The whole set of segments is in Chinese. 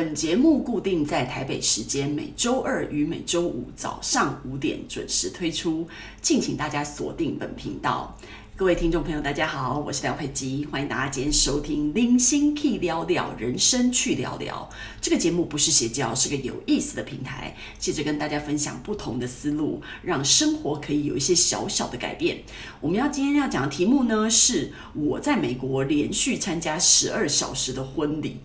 本节目固定在台北时间每周二与每周五早上五点准时推出，敬请大家锁定本频道。各位听众朋友，大家好，我是廖佩基，欢迎大家今天收听《零星 K 聊聊人生去聊聊》这个节目，不是邪教，是个有意思的平台，接着跟大家分享不同的思路，让生活可以有一些小小的改变。我们要今天要讲的题目呢，是我在美国连续参加十二小时的婚礼。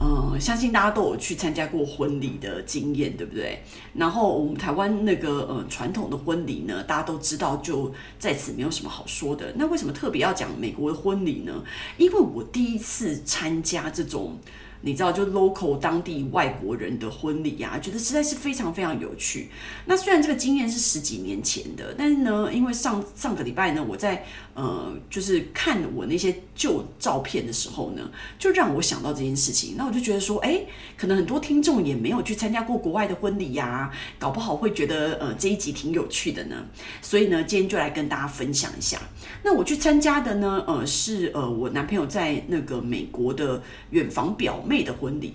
嗯，相信大家都有去参加过婚礼的经验，对不对？然后我们台湾那个呃传统的婚礼呢，大家都知道，就在此没有什么好说的。那为什么特别要讲美国的婚礼呢？因为我第一次参加这种。你知道，就 local 当地外国人的婚礼呀、啊，觉得实在是非常非常有趣。那虽然这个经验是十几年前的，但是呢，因为上上个礼拜呢，我在呃，就是看我那些旧照片的时候呢，就让我想到这件事情。那我就觉得说，哎，可能很多听众也没有去参加过国外的婚礼呀、搞不好会觉得呃这一集挺有趣的呢。所以呢，今天就来跟大家分享一下。那我去参加的呢，呃，是呃我男朋友在那个美国的远房表妹。妹的婚礼，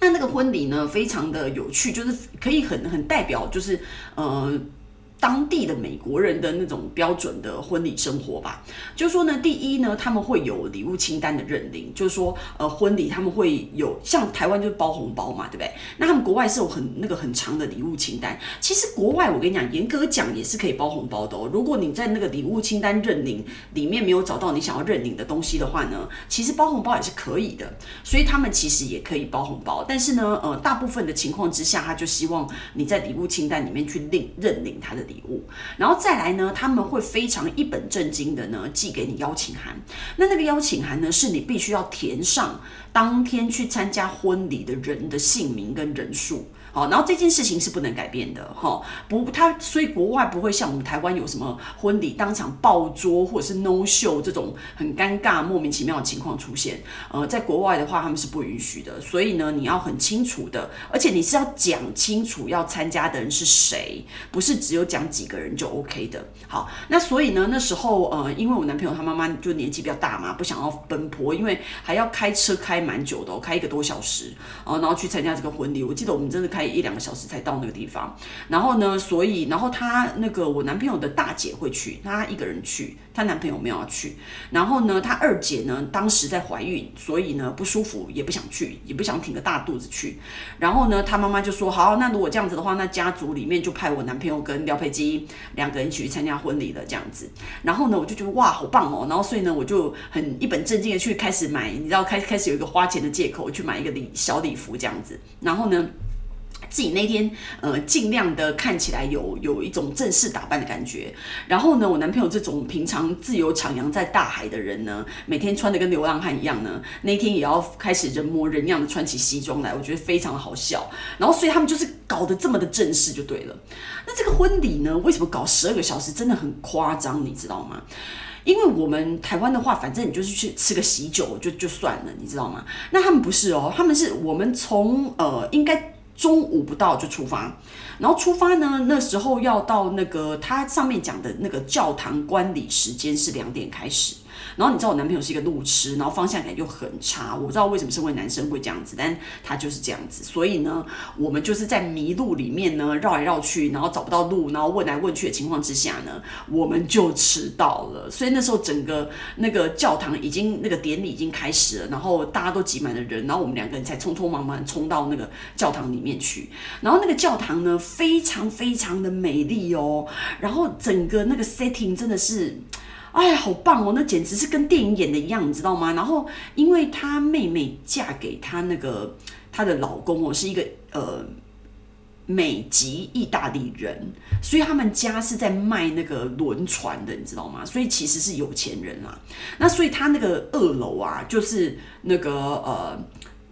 那那个婚礼呢，非常的有趣，就是可以很很代表，就是呃。当地的美国人的那种标准的婚礼生活吧，就是说呢，第一呢，他们会有礼物清单的认领，就是说，呃，婚礼他们会有像台湾就是包红包嘛，对不对？那他们国外是有很那个很长的礼物清单。其实国外我跟你讲，严格讲也是可以包红包的哦。如果你在那个礼物清单认领里面没有找到你想要认领的东西的话呢，其实包红包也是可以的。所以他们其实也可以包红包，但是呢，呃，大部分的情况之下，他就希望你在礼物清单里面去领认领他的。礼物，然后再来呢，他们会非常一本正经的呢寄给你邀请函。那那个邀请函呢，是你必须要填上当天去参加婚礼的人的姓名跟人数。好，然后这件事情是不能改变的，哈，不，他所以国外不会像我们台湾有什么婚礼当场爆桌或者是 no show 这种很尴尬莫名其妙的情况出现。呃，在国外的话，他们是不允许的。所以呢，你要很清楚的，而且你是要讲清楚要参加的人是谁，不是只有讲几个人就 OK 的。好，那所以呢，那时候呃，因为我男朋友他妈妈就年纪比较大嘛，不想要奔波，因为还要开车开蛮久的，开一个多小时，呃，然后去参加这个婚礼。我记得我们真的开。一两个小时才到那个地方，然后呢，所以然后他那个我男朋友的大姐会去，她一个人去，她男朋友没有要去。然后呢，她二姐呢当时在怀孕，所以呢不舒服，也不想去，也不想挺个大肚子去。然后呢，她妈妈就说：“好，那如果这样子的话，那家族里面就派我男朋友跟廖佩基两个人一起去参加婚礼了。”这样子。然后呢，我就觉得哇，好棒哦。然后所以呢，我就很一本正经的去开始买，你知道，开开始有一个花钱的借口去买一个礼小礼服这样子。然后呢。自己那天呃尽量的看起来有有一种正式打扮的感觉，然后呢，我男朋友这种平常自由徜徉在大海的人呢，每天穿的跟流浪汉一样呢，那天也要开始人模人样的穿起西装来，我觉得非常的好笑。然后所以他们就是搞得这么的正式就对了。那这个婚礼呢，为什么搞十二个小时，真的很夸张，你知道吗？因为我们台湾的话，反正你就是去吃个喜酒就就算了，你知道吗？那他们不是哦，他们是我们从呃应该。中午不到就出发，然后出发呢，那时候要到那个他上面讲的那个教堂观礼时间是两点开始。然后你知道我男朋友是一个路痴，然后方向感又很差。我不知道为什么身为男生会这样子，但他就是这样子。所以呢，我们就是在迷路里面呢绕来绕去，然后找不到路，然后问来问去的情况之下呢，我们就迟到了。所以那时候整个那个教堂已经那个典礼已经开始了，然后大家都挤满了人，然后我们两个人才匆匆忙忙冲到那个教堂里面去。然后那个教堂呢，非常非常的美丽哦，然后整个那个 setting 真的是。哎呀，好棒哦！那简直是跟电影演的一样，你知道吗？然后，因为她妹妹嫁给她那个她的老公哦，是一个呃美籍意大利人，所以他们家是在卖那个轮船的，你知道吗？所以其实是有钱人啦。那所以他那个二楼啊，就是那个呃。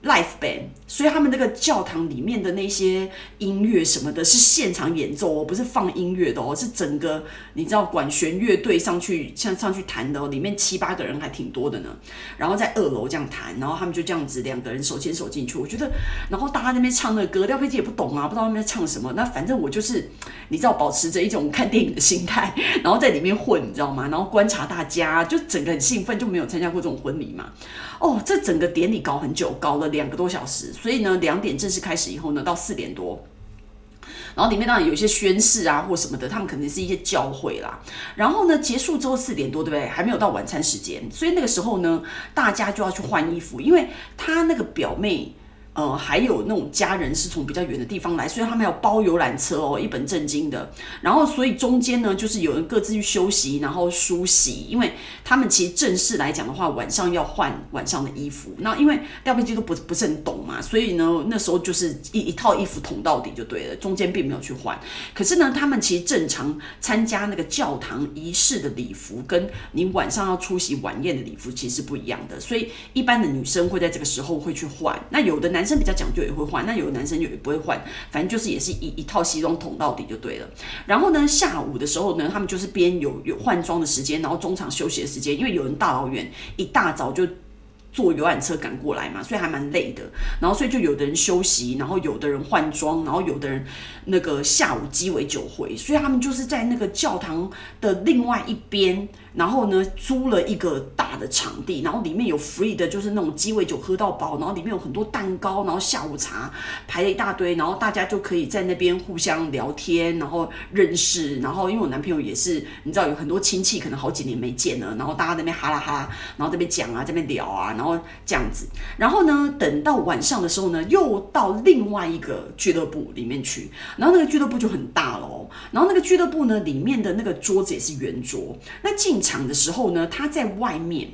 Live band，所以他们那个教堂里面的那些音乐什么的，是现场演奏哦，不是放音乐的哦，是整个你知道管弦乐队上去像上去弹的哦，里面七八个人还挺多的呢。然后在二楼这样弹，然后他们就这样子两个人手牵手进去，我觉得，然后大家那边唱那个歌，廖佩基也不懂啊，不知道他们在唱什么。那反正我就是你知道，保持着一种看电影的心态，然后在里面混，你知道吗？然后观察大家，就整个很兴奋，就没有参加过这种婚礼嘛。哦，这整个典礼搞很久，搞了两个多小时，所以呢，两点正式开始以后呢，到四点多。然后里面当然有一些宣誓啊或什么的，他们肯定是一些教会啦。然后呢，结束之后四点多，对不对？还没有到晚餐时间，所以那个时候呢，大家就要去换衣服，因为他那个表妹。呃，还有那种家人是从比较远的地方来，所以他们要包游览车哦，一本正经的。然后，所以中间呢，就是有人各自去休息，然后梳洗，因为他们其实正式来讲的话，晚上要换晚上的衣服。那因为廖佩基都不不是很懂嘛，所以呢，那时候就是一一套衣服捅到底就对了，中间并没有去换。可是呢，他们其实正常参加那个教堂仪式的礼服，跟你晚上要出席晚宴的礼服其实是不一样的。所以一般的女生会在这个时候会去换，那有的男。男生比较讲究也会换，那有的男生就也不会换，反正就是也是一一套西装捅到底就对了。然后呢，下午的时候呢，他们就是边有有换装的时间，然后中场休息的时间，因为有人大老远一大早就坐游览车赶过来嘛，所以还蛮累的。然后所以就有的人休息，然后有的人换装，然后有的人那个下午鸡尾酒会，所以他们就是在那个教堂的另外一边。然后呢，租了一个大的场地，然后里面有 free 的，就是那种鸡尾酒喝到饱，然后里面有很多蛋糕，然后下午茶排了一大堆，然后大家就可以在那边互相聊天，然后认识，然后因为我男朋友也是，你知道有很多亲戚可能好几年没见了，然后大家那边哈啦哈啦，然后这边讲啊，这边聊啊，然后这样子，然后呢，等到晚上的时候呢，又到另外一个俱乐部里面去，然后那个俱乐部就很大了哦，然后那个俱乐部呢，里面的那个桌子也是圆桌，那进。场的时候呢，他在外面。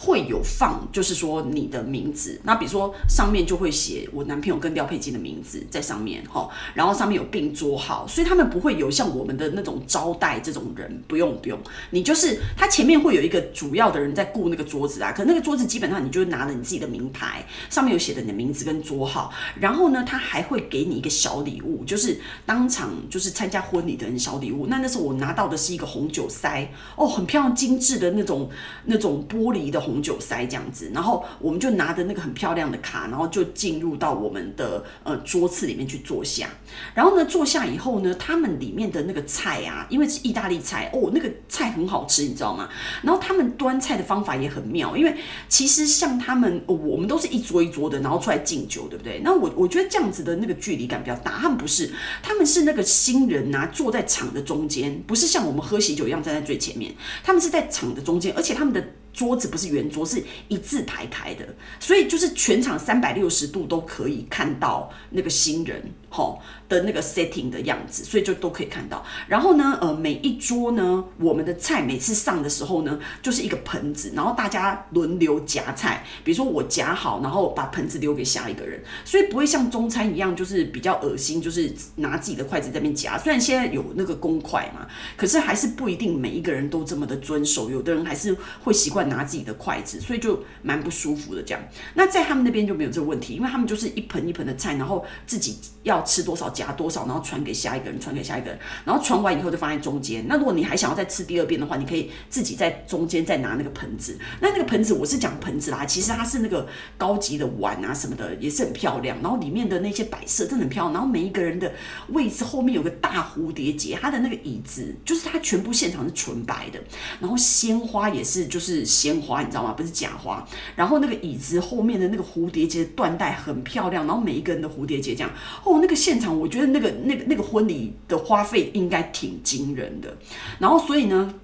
会有放，就是说你的名字，那比如说上面就会写我男朋友跟廖佩金的名字在上面哈，然后上面有并桌号，所以他们不会有像我们的那种招待这种人，不用不用，你就是他前面会有一个主要的人在顾那个桌子啊，可那个桌子基本上你就拿了你自己的名牌，上面有写的你的名字跟桌号，然后呢，他还会给你一个小礼物，就是当场就是参加婚礼的人小礼物，那那时候我拿到的是一个红酒塞哦，很漂亮精致的那种那种玻璃的。红酒塞这样子，然后我们就拿着那个很漂亮的卡，然后就进入到我们的呃桌次里面去坐下。然后呢，坐下以后呢，他们里面的那个菜啊，因为是意大利菜哦，那个菜很好吃，你知道吗？然后他们端菜的方法也很妙，因为其实像他们，我们都是一桌一桌的，然后出来敬酒，对不对？那我我觉得这样子的那个距离感比较大，他们不是，他们是那个新人啊，坐在场的中间，不是像我们喝喜酒一样站在最前面，他们是在场的中间，而且他们的。桌子不是圆桌，是一字排开的，所以就是全场三百六十度都可以看到那个新人。好的那个 setting 的样子，所以就都可以看到。然后呢，呃，每一桌呢，我们的菜每次上的时候呢，就是一个盆子，然后大家轮流夹菜。比如说我夹好，然后把盆子留给下一个人，所以不会像中餐一样，就是比较恶心，就是拿自己的筷子在那边夹。虽然现在有那个公筷嘛，可是还是不一定每一个人都这么的遵守。有的人还是会习惯拿自己的筷子，所以就蛮不舒服的这样。那在他们那边就没有这个问题，因为他们就是一盆一盆的菜，然后自己要。吃多少夹多少，然后传给下一个人，传给下一个人，然后传完以后就放在中间。那如果你还想要再吃第二遍的话，你可以自己在中间再拿那个盆子。那那个盆子我是讲盆子啦，其实它是那个高级的碗啊什么的，也是很漂亮。然后里面的那些摆设真的很漂亮。然后每一个人的位置后面有个大蝴蝶结，它的那个椅子就是它全部现场是纯白的。然后鲜花也是就是鲜花，你知道吗？不是假花。然后那个椅子后面的那个蝴蝶结缎带很漂亮。然后每一个人的蝴蝶结这样哦，那个现场我觉得那个那个那个婚礼的花费应该挺惊人的，然后所以呢，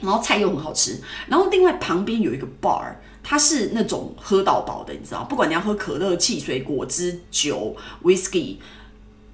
然后菜又很好吃，然后另外旁边有一个 bar，它是那种喝到饱的，你知道，不管你要喝可乐、汽水、果汁、酒、whisky，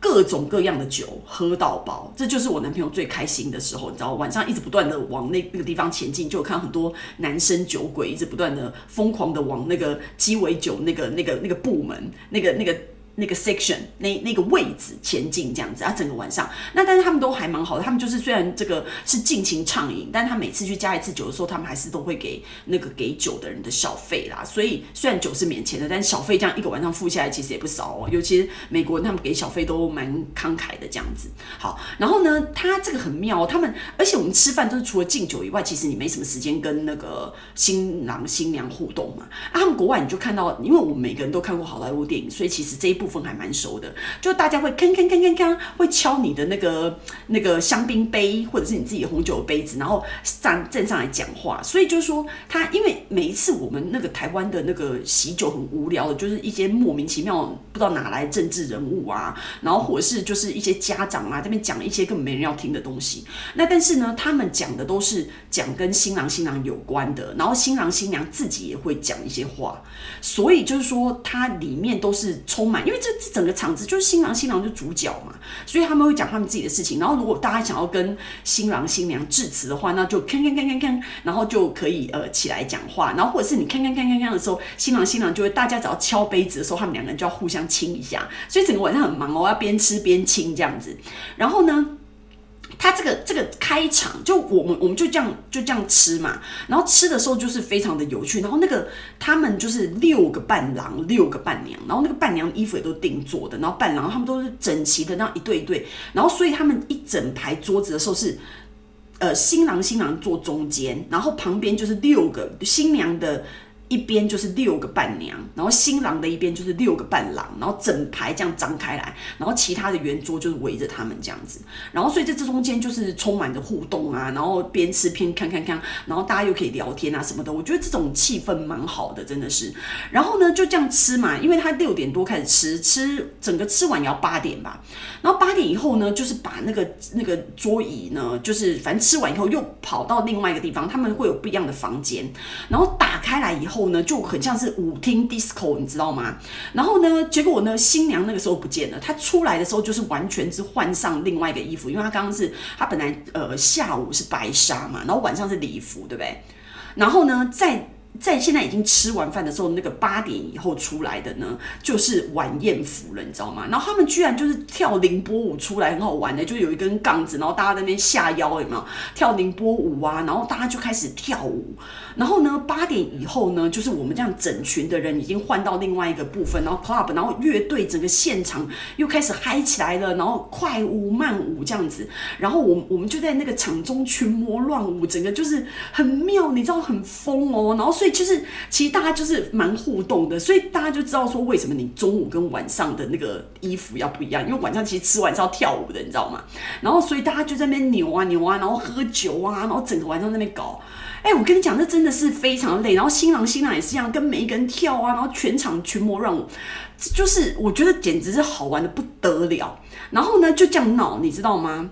各种各样的酒喝到饱，这就是我男朋友最开心的时候，你知道，晚上一直不断的往那那个地方前进，就看很多男生酒鬼一直不断的疯狂的往那个鸡尾酒那个那个那个部门那个。那个那个 section 那那个位置前进这样子啊，整个晚上那但是他们都还蛮好的，他们就是虽然这个是尽情畅饮，但他每次去加一次酒的时候，他们还是都会给那个给酒的人的小费啦。所以虽然酒是免钱的，但小费这样一个晚上付下来其实也不少哦。尤其是美国人，他们给小费都蛮慷慨的这样子。好，然后呢，他这个很妙，他们而且我们吃饭都是除了敬酒以外，其实你没什么时间跟那个新郎新娘互动嘛。啊，他们国外你就看到，因为我们每个人都看过好莱坞电影，所以其实这一部。部分还蛮熟的，就大家会铿铿铿铿铿，会敲你的那个那个香槟杯或者是你自己红酒杯子，然后站站上来讲话。所以就是说，他因为每一次我们那个台湾的那个喜酒很无聊的，就是一些莫名其妙不知道哪来政治人物啊，然后或者是就是一些家长啊这边讲一些根本没人要听的东西。那但是呢，他们讲的都是讲跟新郎新娘有关的，然后新郎新娘自己也会讲一些话，所以就是说，它里面都是充满，因为这这整个场子就是新郎新娘就主角嘛，所以他们会讲他们自己的事情。然后如果大家想要跟新郎新娘致辞的话，那就看看看看看，然后就可以呃起来讲话，然后或者是你看看看看看的时候，新郎新娘就会大家只要敲杯子的时候，他们两个人就要互相亲一下，所以整个晚上很忙哦，要边吃边亲这样子。然后呢，他这个这个开场就我们我们就这样就这样吃嘛，然后吃的时候就是非常的有趣，然后那个他们就是六个伴郎六个伴娘，然后那个伴娘衣服也都定做的，然后伴郎他们都是整齐的那样一对一对，然后所以他们一整排桌子的时候是，呃新郎新娘坐中间，然后旁边就是六个新娘的。一边就是六个伴娘，然后新郎的一边就是六个伴郎，然后整排这样张开来，然后其他的圆桌就是围着他们这样子，然后所以在这中间就是充满着互动啊，然后边吃边看看看，然后大家又可以聊天啊什么的，我觉得这种气氛蛮好的，真的是。然后呢就这样吃嘛，因为他六点多开始吃，吃整个吃完也要八点吧，然后八点以后呢，就是把那个那个桌椅呢，就是反正吃完以后又跑到另外一个地方，他们会有不一样的房间，然后打开来以后。后呢就很像是舞厅 disco，你知道吗？然后呢，结果呢，新娘那个时候不见了。她出来的时候就是完全是换上另外一个衣服，因为她刚刚是她本来呃下午是白纱嘛，然后晚上是礼服，对不对？然后呢，在在现在已经吃完饭的时候，那个八点以后出来的呢，就是晚宴服了，你知道吗？然后他们居然就是跳凌波舞出来，很好玩的，就有一根杠子，然后大家在那边下腰，有没有？跳凌波舞啊，然后大家就开始跳舞。然后呢，八点以后呢，就是我们这样整群的人已经换到另外一个部分，然后 club，然后乐队整个现场又开始嗨起来了，然后快舞慢舞这样子，然后我我们就在那个场中群魔乱舞，整个就是很妙，你知道很疯哦，然后所以就是其实大家就是蛮互动的，所以大家就知道说为什么你中午跟晚上的那个衣服要不一样，因为晚上其实吃完是要跳舞的，你知道吗？然后所以大家就在那边扭啊扭啊，然后喝酒啊，然后整个晚上在那边搞。哎，我跟你讲，那真的是非常累。然后新郎新娘也是一样，跟每一个人跳啊，然后全场群魔乱舞，就是我觉得简直是好玩的不得了。然后呢，就这样闹，你知道吗？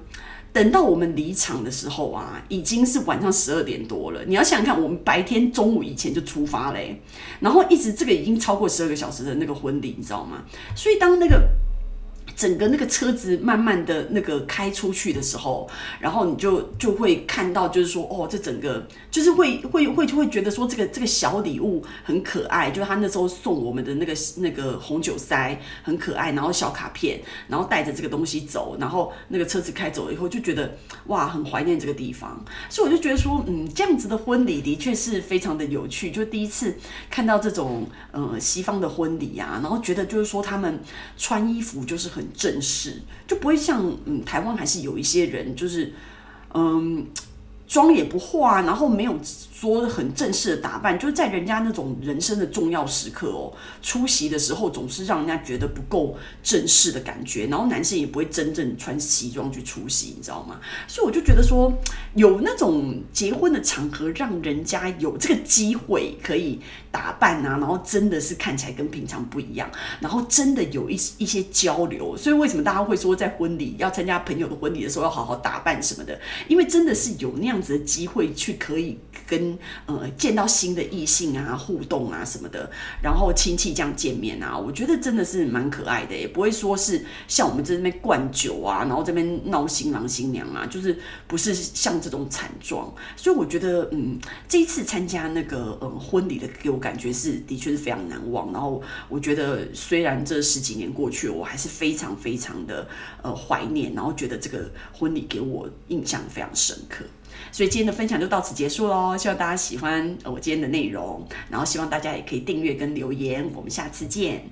等到我们离场的时候啊，已经是晚上十二点多了。你要想想看，我们白天中午以前就出发嘞，然后一直这个已经超过十二个小时的那个婚礼，你知道吗？所以当那个。整个那个车子慢慢的那个开出去的时候，然后你就就会看到，就是说，哦，这整个就是会会会就会觉得说，这个这个小礼物很可爱，就是他那时候送我们的那个那个红酒塞很可爱，然后小卡片，然后带着这个东西走，然后那个车子开走了以后，就觉得哇，很怀念这个地方，所以我就觉得说，嗯，这样子的婚礼的确是非常的有趣，就第一次看到这种呃西方的婚礼啊，然后觉得就是说他们穿衣服就是很。正式就不会像嗯，台湾还是有一些人就是嗯。妆也不化，然后没有说很正式的打扮，就是在人家那种人生的重要时刻哦，出席的时候总是让人家觉得不够正式的感觉，然后男生也不会真正穿西装去出席，你知道吗？所以我就觉得说，有那种结婚的场合，让人家有这个机会可以打扮啊，然后真的是看起来跟平常不一样，然后真的有一一些交流。所以为什么大家会说在婚礼要参加朋友的婚礼的时候要好好打扮什么的？因为真的是有那样子的机会去可以跟呃见到新的异性啊互动啊什么的，然后亲戚这样见面啊，我觉得真的是蛮可爱的，也不会说是像我们这边灌酒啊，然后这边闹新郎新娘啊，就是不是像这种惨状。所以我觉得嗯，这一次参加那个呃婚礼的给我感觉是的确是非常难忘。然后我觉得虽然这十几年过去，我还是非常非常的呃怀念，然后觉得这个婚礼给我印象非常深刻。所以今天的分享就到此结束喽，希望大家喜欢我今天的内容，然后希望大家也可以订阅跟留言，我们下次见。